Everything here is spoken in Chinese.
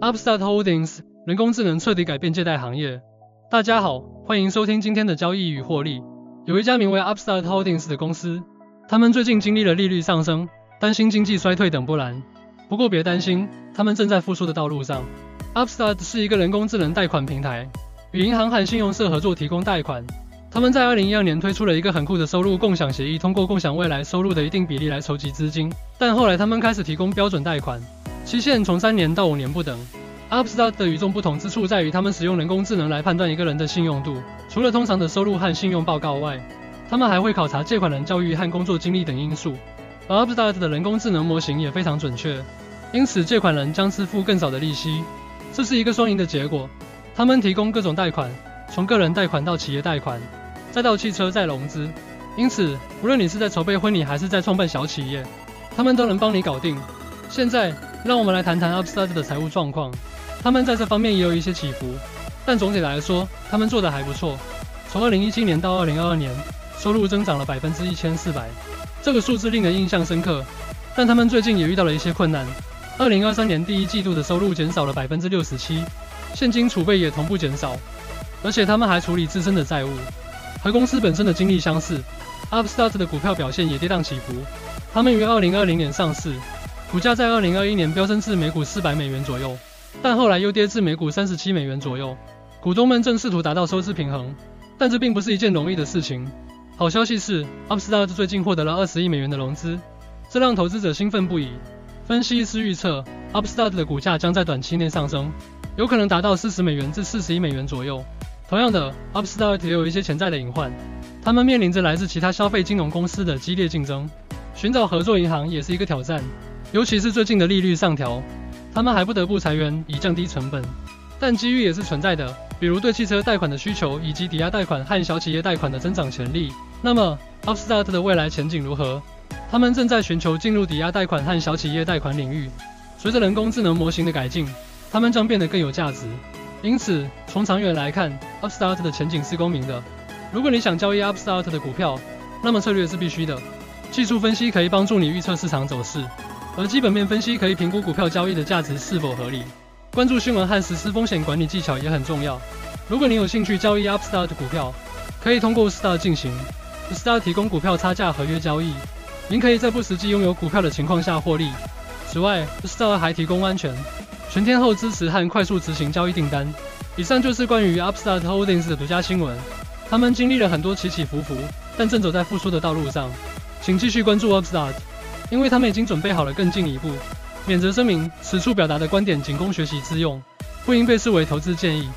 Upstart Holdings 人工智能彻底改变借贷行业。大家好，欢迎收听今天的交易与获利。有一家名为 Upstart Holdings 的公司，他们最近经历了利率上升、担心经济衰退等波澜。不过别担心，他们正在复苏的道路上。Upstart 是一个人工智能贷款平台，与银行和信用社合作提供贷款。他们在2012年推出了一个很酷的收入共享协议，通过共享未来收入的一定比例来筹集资金。但后来他们开始提供标准贷款。期限从三年到五年不等。Upstart 的与众不同之处在于，他们使用人工智能来判断一个人的信用度。除了通常的收入和信用报告外，他们还会考察借款人教育和工作经历等因素。而 Upstart 的人工智能模型也非常准确，因此借款人将支付更少的利息。这是一个双赢的结果。他们提供各种贷款，从个人贷款到企业贷款，再到汽车再融资。因此，无论你是在筹备婚礼还是在创办小企业，他们都能帮你搞定。现在。让我们来谈谈 Upstart 的财务状况。他们在这方面也有一些起伏，但总体来说，他们做的还不错。从2017年到2022年，收入增长了百分之一千四百，这个数字令人印象深刻。但他们最近也遇到了一些困难。2023年第一季度的收入减少了百分之六十七，现金储备也同步减少，而且他们还处理自身的债务，和公司本身的经历相似。Upstart 的股票表现也跌宕起伏。他们于2020年上市。股价在二零二一年飙升至每股四百美元左右，但后来又跌至每股三十七美元左右。股东们正试图达到收支平衡，但这并不是一件容易的事情。好消息是，Upstart 最近获得了二十亿美元的融资，这让投资者兴奋不已。分析师预测，Upstart 的股价将在短期内上升，有可能达到四十美元至四十亿美元左右。同样的，Upstart 也有一些潜在的隐患，他们面临着来自其他消费金融公司的激烈竞争，寻找合作银行也是一个挑战。尤其是最近的利率上调，他们还不得不裁员以降低成本。但机遇也是存在的，比如对汽车贷款的需求，以及抵押贷款和小企业贷款的增长潜力。那么，Upstart 的未来前景如何？他们正在寻求进入抵押贷款和小企业贷款领域。随着人工智能模型的改进，他们将变得更有价值。因此，从长远来看，Upstart 的前景是公平的。如果你想交易 Upstart 的股票，那么策略是必须的。技术分析可以帮助你预测市场走势。而基本面分析可以评估股票交易的价值是否合理，关注新闻和实施风险管理技巧也很重要。如果你有兴趣交易 Upstart 股票，可以通过 Star 进行。Star 提供股票差价合约交易，您可以在不实际拥有股票的情况下获利。此外，Star 还提供安全、全天候支持和快速执行交易订单。以上就是关于 Upstart Holdings 的独家新闻。他们经历了很多起起伏伏，但正走在复苏的道路上。请继续关注 Upstart。因为他们已经准备好了更进一步。免责声明：此处表达的观点仅供学习之用，不应被视为投资建议。